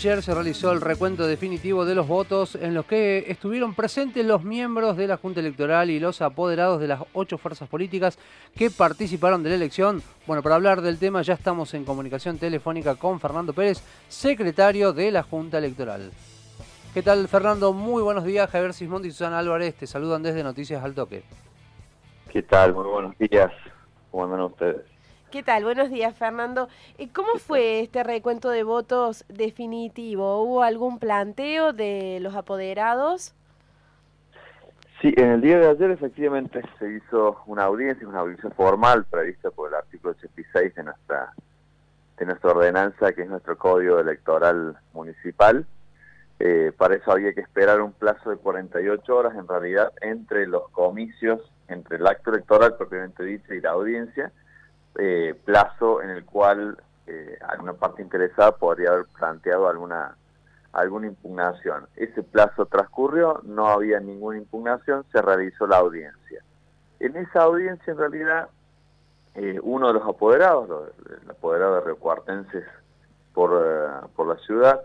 Ayer se realizó el recuento definitivo de los votos en los que estuvieron presentes los miembros de la Junta Electoral y los apoderados de las ocho fuerzas políticas que participaron de la elección. Bueno, para hablar del tema ya estamos en comunicación telefónica con Fernando Pérez, secretario de la Junta Electoral. ¿Qué tal Fernando? Muy buenos días, Javier Sismondi y Susana Álvarez, te saludan desde Noticias al Toque. ¿Qué tal? Muy buenos días. ¿Cómo andan ustedes? ¿Qué tal? Buenos días, Fernando. Eh, ¿Cómo fue este recuento de votos definitivo? ¿Hubo algún planteo de los apoderados? Sí, en el día de ayer efectivamente se hizo una audiencia, una audiencia formal prevista por el artículo 86 de nuestra, de nuestra ordenanza, que es nuestro código electoral municipal. Eh, para eso había que esperar un plazo de 48 horas, en realidad, entre los comicios, entre el acto electoral propiamente dicho y la audiencia, eh, plazo en el cual eh, alguna parte interesada podría haber planteado alguna alguna impugnación. Ese plazo transcurrió, no había ninguna impugnación, se realizó la audiencia. En esa audiencia, en realidad, eh, uno de los apoderados, el apoderado de por, eh, por la ciudad,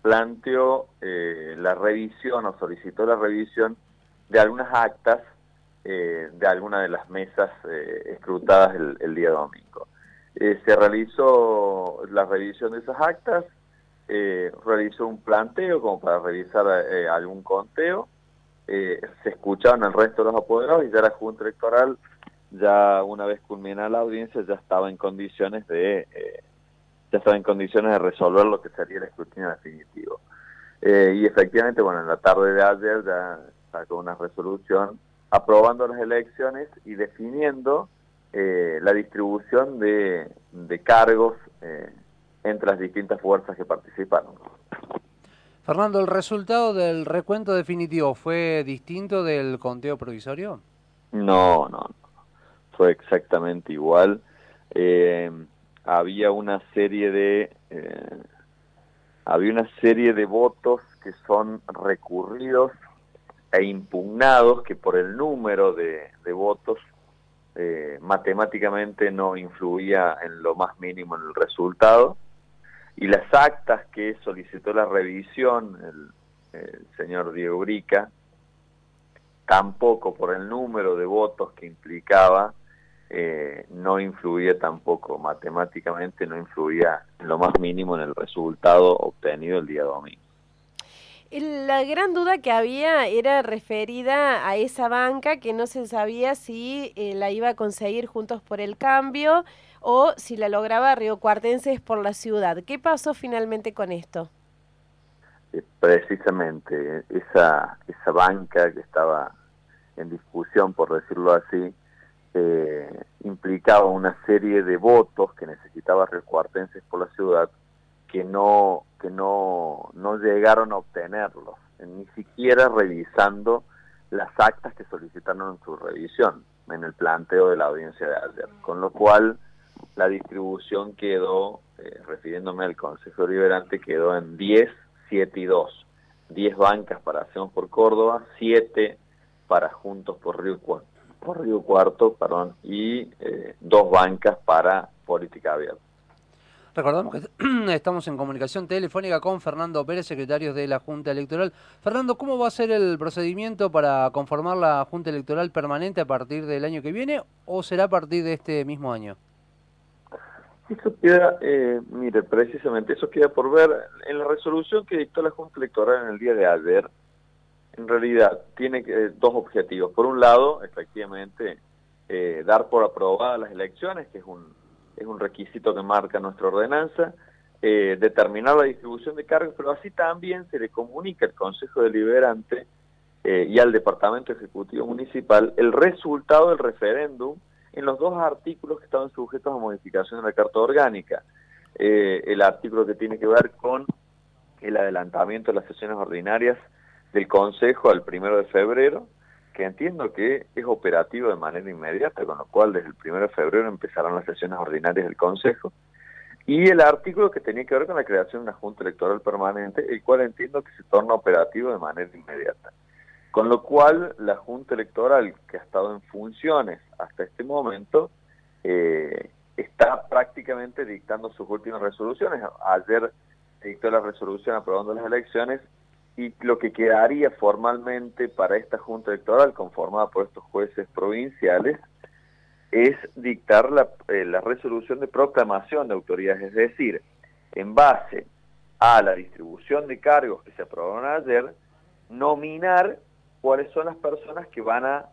planteó la revisión o solicitó la revisión de algunas actas eh, de alguna de las mesas eh, escrutadas el, día domingo. Eh, se realizó la revisión de esas actas, realizó un planteo como para revisar algún conteo, se escucharon el resto de los apoderados y ya la Junta Electoral, ya una vez culminada la audiencia, ya estaba en condiciones de ya estaba en condiciones de resolver lo que sería el escrutinio definitivo. y efectivamente, bueno, en la tarde de ayer ya sacó una resolución aprobando las elecciones y definiendo eh, la distribución de, cargos eh, entre las distintas fuerzas que participaron. Fernando, ¿el resultado del recuento definitivo fue distinto del conteo provisorio? No, no, fue exactamente igual. Eh, había una serie de había una serie de votos que son recurridos e impugnados que por el número de, votos eh, matemáticamente no influía en lo más mínimo en el resultado. Y las actas que solicitó la revisión el, señor Diego Brica tampoco por el número de votos que implicaba eh, no influía tampoco matemáticamente no influía en lo más mínimo en el resultado obtenido el día domingo la gran duda que había era referida a esa banca que no se sabía si eh, la iba a conseguir Juntos por el Cambio o si la lograba Río Cuartenses por la ciudad. ¿Qué pasó finalmente con esto? Eh, precisamente, esa, esa banca que estaba en discusión, por decirlo así, eh, implicaba una serie de votos que necesitaba Río Cuartenses por la ciudad que no que no, no llegaron a obtenerlos, ni siquiera revisando las actas que solicitaron su revisión, en el planteo de la audiencia de ayer. Con lo cual, la distribución quedó, eh, refiriéndome al Consejo Liberante, quedó en 10, 7 y 2. 10 bancas para Hacemos por Córdoba, 7 para Juntos por Río, por Río Cuarto perdón, y eh, dos bancas para Política Abierta. Recordamos que estamos en comunicación telefónica con Fernando Pérez, secretario de la Junta Electoral. Fernando, ¿cómo va a ser el procedimiento para conformar la Junta Electoral permanente a partir del año que viene o será a partir de este mismo año? Eso queda, eh, mire, precisamente eso queda por ver. En la resolución que dictó la Junta Electoral en el día de ayer, en realidad tiene eh, dos objetivos. Por un lado, efectivamente, eh, dar por aprobadas las elecciones, que es un es un requisito que marca nuestra ordenanza, eh, determinar la distribución de cargos, pero así también se le comunica al Consejo Deliberante eh, y al Departamento Ejecutivo Municipal el resultado del referéndum en los dos artículos que estaban sujetos a modificación de la Carta Orgánica. Eh, el artículo que tiene que ver con el adelantamiento de las sesiones ordinarias del Consejo al primero de febrero que entiendo que es operativo de manera inmediata, con lo cual desde el 1 de febrero empezarán las sesiones ordinarias del Consejo, y el artículo que tenía que ver con la creación de una Junta Electoral Permanente, el cual entiendo que se torna operativo de manera inmediata. Con lo cual, la Junta Electoral, que ha estado en funciones hasta este momento, eh, está prácticamente dictando sus últimas resoluciones. Ayer dictó la resolución aprobando las elecciones y lo que quedaría formalmente para esta Junta Electoral conformada por estos jueces provinciales es dictar la, eh, la resolución de proclamación de autoridades, es decir, en base a la distribución de cargos que se aprobaron ayer, nominar cuáles son las personas que van a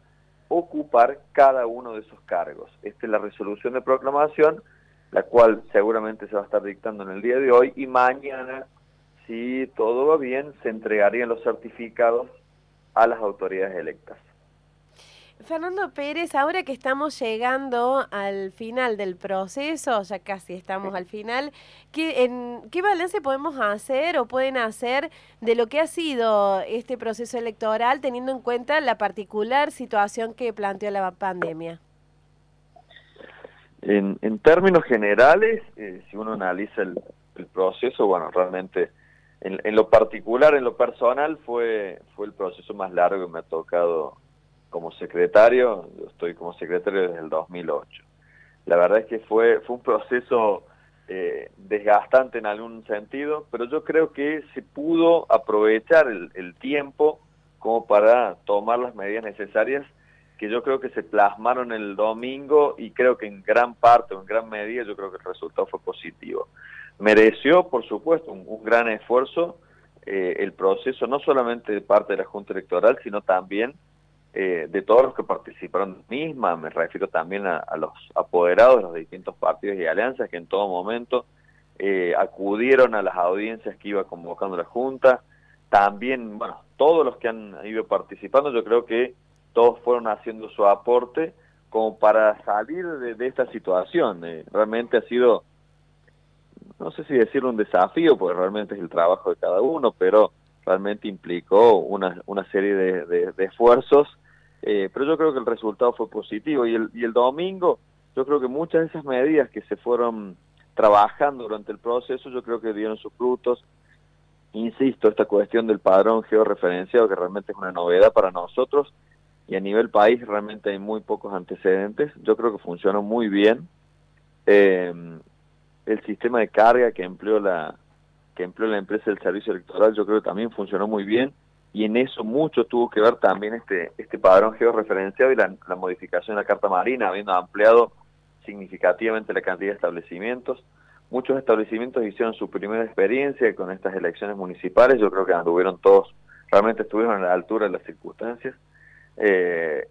ocupar cada uno de esos cargos. Esta es la resolución de proclamación, la cual seguramente se va a estar dictando en el día de hoy y mañana, si todo va bien, se entregarían los certificados a las autoridades electas. Fernando Pérez, ahora que estamos llegando al final del proceso, ya casi estamos al final, ¿qué, en, ¿qué balance podemos hacer o pueden hacer de lo que ha sido este proceso electoral teniendo en cuenta la particular situación que planteó la pandemia? En, en términos generales, eh, si uno analiza el, el, proceso, bueno, realmente en, lo particular, en lo personal, fue, fue el proceso más largo que me ha tocado como secretario, yo estoy como secretario desde el 2008. La verdad es que fue, fue un proceso eh, desgastante en algún sentido, pero yo creo que se pudo aprovechar el, el, tiempo como para tomar las medidas necesarias que yo creo que se plasmaron el domingo y creo que en gran parte o en gran medida yo creo que el resultado fue positivo. Mereció, por supuesto, un, gran esfuerzo eh, el proceso, no solamente de parte de la Junta Electoral, sino también eh, de todos los que participaron misma, me refiero también a, los apoderados de los distintos partidos y alianzas que en todo momento eh, acudieron a las audiencias que iba convocando la Junta, también, bueno, todos los que han ido participando, yo creo que todos fueron haciendo su aporte como para salir de, de esta situación. Realmente ha sido, no sé si decirlo un desafío, porque realmente es el trabajo de cada uno, pero realmente implicó una, una serie de, de, de esfuerzos eh, pero yo creo que el resultado fue positivo y el, y el domingo yo creo que muchas de esas medidas que se fueron trabajando durante el proceso yo creo que dieron sus frutos. Insisto, esta cuestión del padrón georreferenciado que realmente es una novedad para nosotros y a nivel país realmente hay muy pocos antecedentes. Yo creo que funcionó muy bien. Eh, el sistema de carga que empleó la que empleó la empresa del servicio electoral yo creo que también funcionó muy bien y en eso mucho tuvo que ver también este, este padrón georreferenciado y la, la modificación de la Carta Marina, habiendo ampliado significativamente la cantidad de establecimientos. Muchos establecimientos hicieron su primera experiencia con estas elecciones municipales, yo creo que anduvieron todos, realmente estuvieron a la altura de las circunstancias. Eh,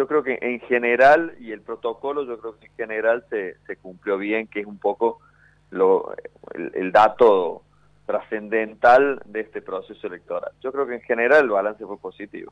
yo creo que en general, y el protocolo, yo creo que en general se, se cumplió bien, que es un poco lo, el, el dato trascendental de este proceso electoral. Yo creo que en general el balance fue positivo.